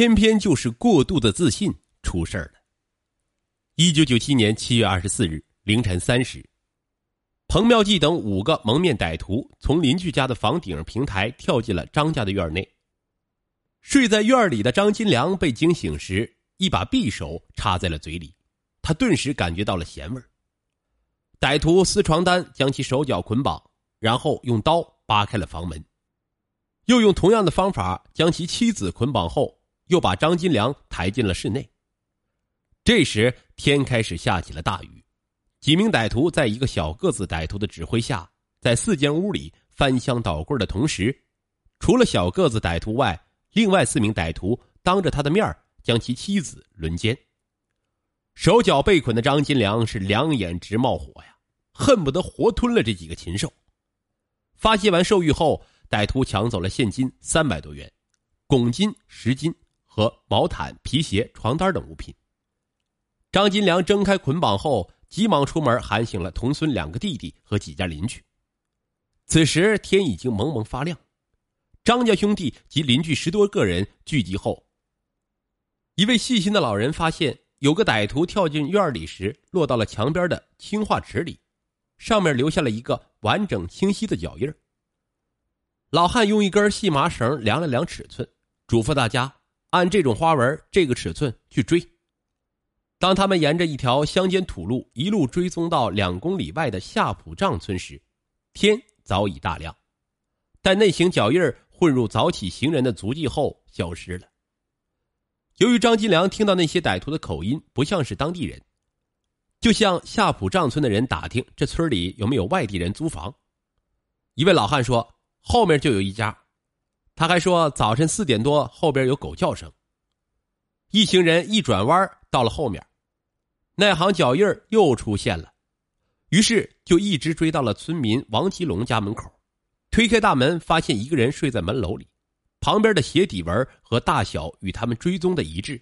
偏偏就是过度的自信出事儿了。一九九七年七月二十四日凌晨三时，彭妙计等五个蒙面歹徒从邻居家的房顶平台跳进了张家的院内。睡在院里的张金良被惊醒时，一把匕首插在了嘴里，他顿时感觉到了咸味歹徒撕床单，将其手脚捆绑，然后用刀扒开了房门，又用同样的方法将其妻子捆绑后，又把张金良抬进了室内。这时天开始下起了大雨，几名歹徒在一个小个子歹徒的指挥下，在四间屋里翻箱倒柜的同时，除了小个子歹徒外，另外四名歹徒当着他的面将其妻子轮奸。手脚被捆的张金良是两眼直冒火呀，恨不得活吞了这几个禽兽。发泄完兽欲后，歹徒抢走了现金三百多元、拱金十斤和毛毯、皮鞋、床单等物品。张金良挣开捆绑后，急忙出门喊醒了童孙两个弟弟和几家邻居。此时天已经蒙蒙发亮，张家兄弟及邻居十多个人聚集后，一位细心的老人发现有个歹徒跳进院里时落到了墙边的青化池里，上面留下了一个完整清晰的脚印老汉用一根细麻绳量了量尺寸，嘱咐大家按这种花纹、这个尺寸去追。当他们沿着一条乡间土路一路追踪到两公里外的夏浦帐村时，天早已大亮，但那行脚印混入早起行人的足迹后消失了。由于张金良听到那些歹徒的口音不像是当地人，就向夏浦帐村的人打听这村里有没有外地人租房。一位老汉说：“后面就有一家。”他还说：“早晨四点多，后边有狗叫声。”一行人一转弯到了后面。那行脚印又出现了，于是就一直追到了村民王吉龙家门口，推开大门，发现一个人睡在门楼里，旁边的鞋底纹和大小与他们追踪的一致。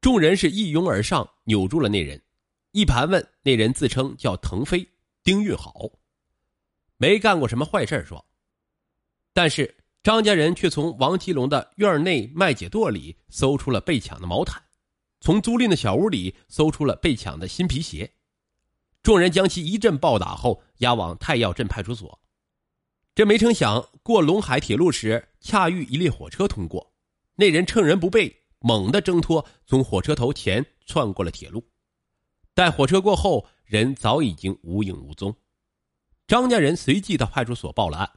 众人是一拥而上，扭住了那人，一盘问那人自称叫腾飞，丁运好，没干过什么坏事说。但是张家人却从王吉龙的院内麦秸垛里搜出了被抢的毛毯。从租赁的小屋里搜出了被抢的新皮鞋，众人将其一阵暴打后押往太药镇派出所。这没成想过陇海铁路时，恰遇一列火车通过，那人趁人不备，猛地挣脱，从火车头前窜过了铁路。待火车过后，人早已经无影无踪。张家人随即到派出所报了案，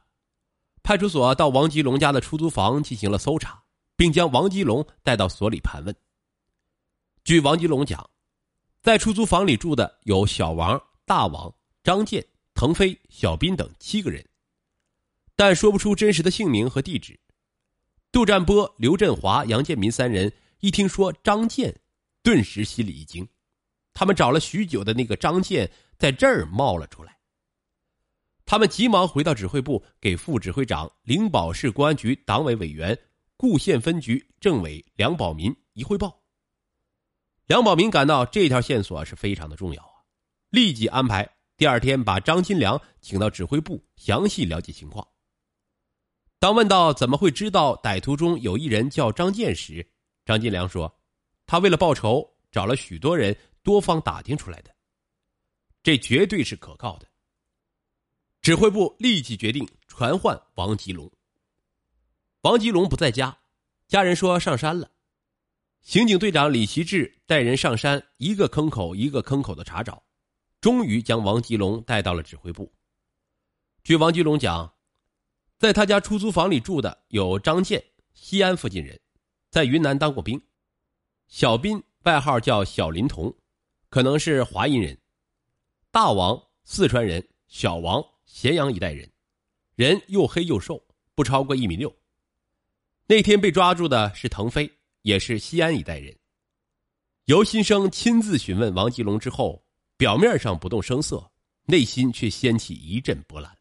派出所到王吉龙家的出租房进行了搜查，并将王吉龙带到所里盘问。据王吉龙讲，在出租房里住的有小王、大王、张健、腾飞、小斌等七个人，但说不出真实的姓名和地址。杜占波、刘振华、杨建民三人一听说张健，顿时心里一惊。他们找了许久的那个张健在这儿冒了出来。他们急忙回到指挥部，给副指挥长、灵宝市公安局党委委员、固县分局政委梁宝民一汇报。梁宝民感到这条线索是非常的重要啊，立即安排第二天把张金良请到指挥部，详细了解情况。当问到怎么会知道歹徒中有一人叫张健时，张金良说：“他为了报仇，找了许多人，多方打听出来的，这绝对是可靠的。”指挥部立即决定传唤王吉龙。王吉龙不在家，家人说上山了。刑警队长李奇志带人上山，一个坑口一个坑口的查找，终于将王吉龙带到了指挥部。据王吉龙讲，在他家出租房里住的有张健，西安附近人，在云南当过兵；小斌外号叫小林童，可能是华阴人；大王四川人，小王咸阳一带人，人又黑又瘦，不超过一米六。那天被抓住的是腾飞。也是西安一带人。尤新生亲自询问王吉龙之后，表面上不动声色，内心却掀起一阵波澜。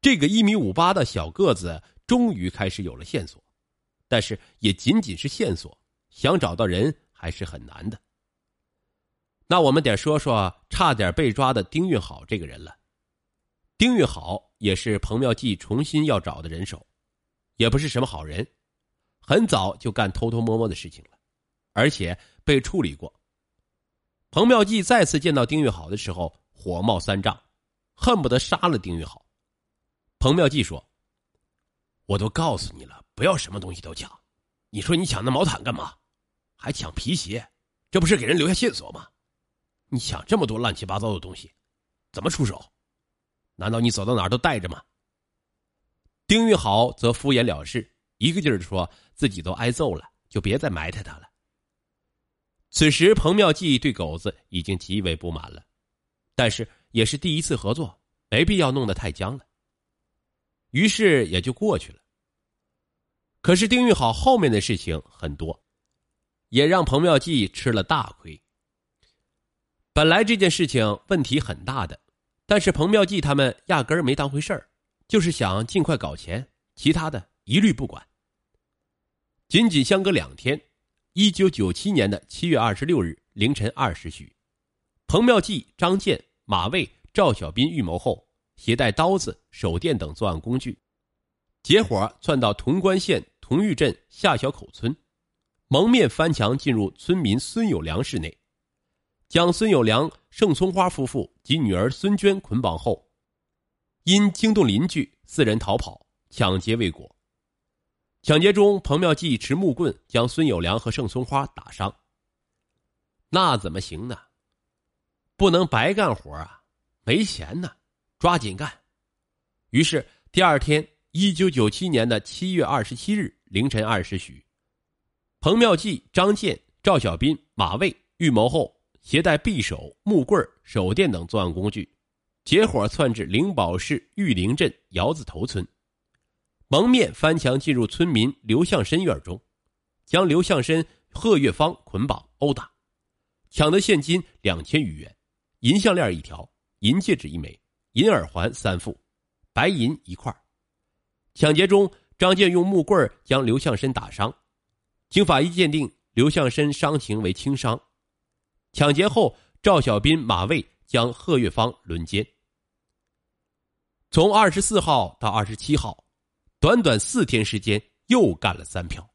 这个一米五八的小个子终于开始有了线索，但是也仅仅是线索，想找到人还是很难的。那我们得说说差点被抓的丁运好这个人了。丁玉好也是彭妙计重新要找的人手，也不是什么好人。很早就干偷偷摸摸的事情了，而且被处理过。彭妙计再次见到丁玉好的时候，火冒三丈，恨不得杀了丁玉好。彭妙计说：“我都告诉你了，不要什么东西都抢。你说你抢那毛毯干嘛？还抢皮鞋，这不是给人留下线索吗？你抢这么多乱七八糟的东西，怎么出手？难道你走到哪儿都带着吗？”丁玉好则敷衍了事。一个劲儿的说自己都挨揍了，就别再埋汰他了。此时，彭妙计对狗子已经极为不满了，但是也是第一次合作，没必要弄得太僵了。于是也就过去了。可是丁玉好后面的事情很多，也让彭妙计吃了大亏。本来这件事情问题很大的，但是彭妙计他们压根儿没当回事儿，就是想尽快搞钱，其他的一律不管。仅仅相隔两天，一九九七年的七月二十六日凌晨二时许，彭妙计、张健、马卫、赵小斌预谋后，携带刀子、手电等作案工具，结伙窜到潼关县潼玉镇下小口村，蒙面翻墙进入村民孙有良室内，将孙有良、盛松花夫妇及女儿孙娟捆绑后，因惊动邻居，四人逃跑，抢劫未果。抢劫中，彭妙计持木棍将孙有良和盛松花打伤。那怎么行呢？不能白干活啊！没钱呢，抓紧干。于是第二天，一九九七年的七月二十七日凌晨二时许，彭妙计、张健、赵小斌、马卫预谋后，携带匕首、木棍、手电等作案工具，结伙窜至灵宝市玉林镇窑子头村。蒙面翻墙进入村民刘向深院中，将刘向深、贺月芳捆绑殴打，抢得现金两千余元、银项链一条、银戒指一枚、银耳环三副、白银一块。抢劫中，张健用木棍将刘向深打伤，经法医鉴定，刘向深伤情为轻伤。抢劫后，赵小斌、马卫将贺月芳轮奸。从二十四号到二十七号。短短四天时间，又干了三票，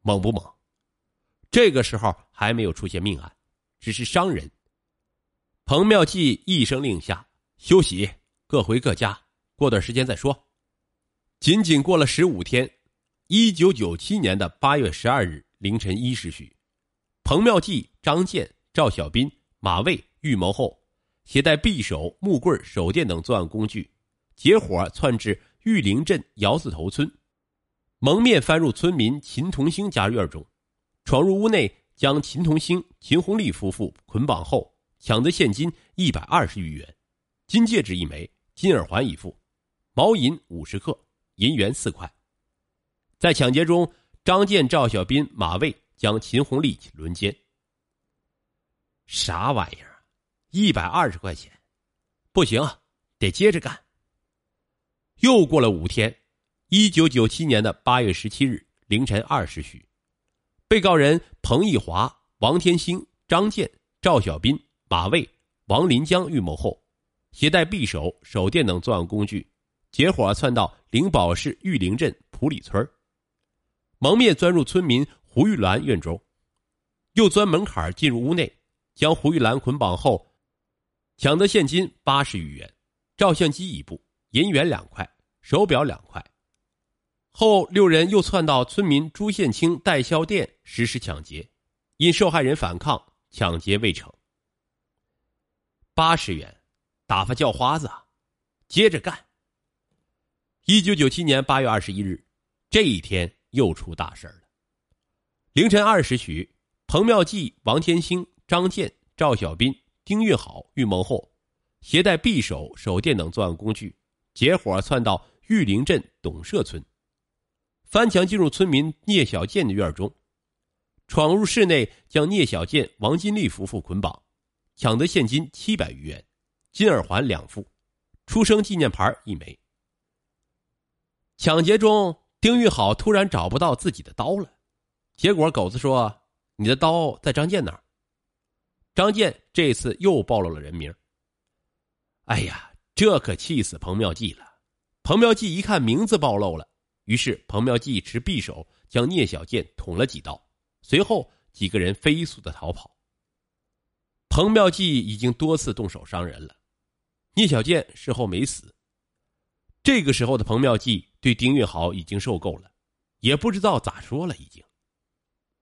猛不猛？这个时候还没有出现命案，只是伤人。彭妙计一声令下，休息，各回各家，过段时间再说。仅仅过了十五天，一九九七年的八月十二日凌晨一时许，彭妙计、张健、赵小斌、马卫预谋后，携带匕首、木棍、手电等作案工具，结伙窜至。玉林镇窑子头村，蒙面翻入村民秦同兴家院中，闯入屋内，将秦同兴、秦红丽夫妇捆绑后，抢得现金一百二十余元，金戒指一枚，金耳环一副，毛银五十克，银元四块。在抢劫中，张建、赵小斌、马卫将秦红丽轮奸。啥玩意儿？一百二十块钱，不行，得接着干。又过了五天，一九九七年的八月十七日凌晨二时许，被告人彭义华、王天兴、张健、赵小斌、马卫、王林江预谋后，携带匕首、手电等作案工具，结伙窜到灵宝市玉林镇普里村蒙面钻入村民胡玉兰院中，又钻门槛进入屋内，将胡玉兰捆绑后，抢得现金八十余元，照相机一部。银元两块，手表两块。后六人又窜到村民朱宪清代销店实施抢劫，因受害人反抗，抢劫未成。八十元，打发叫花子，接着干。一九九七年八月二十一日，这一天又出大事了。凌晨二时许，彭妙计、王天兴、张健、赵小斌、丁运好预谋后，携带匕首、手电等作案工具。结伙窜到玉林镇董社村，翻墙进入村民聂小建的院中，闯入室内，将聂小建、王金丽夫妇捆绑，抢得现金七百余元，金耳环两副，出生纪念牌一枚。抢劫中，丁玉好突然找不到自己的刀了，结果狗子说：“你的刀在张健那儿。”张健这次又暴露了人名。哎呀！这可气死彭妙计了。彭妙计一看名字暴露了，于是彭妙计持匕首将聂小健捅了几刀，随后几个人飞速的逃跑。彭妙计已经多次动手伤人了，聂小健事后没死。这个时候的彭妙计对丁运豪已经受够了，也不知道咋说了，已经。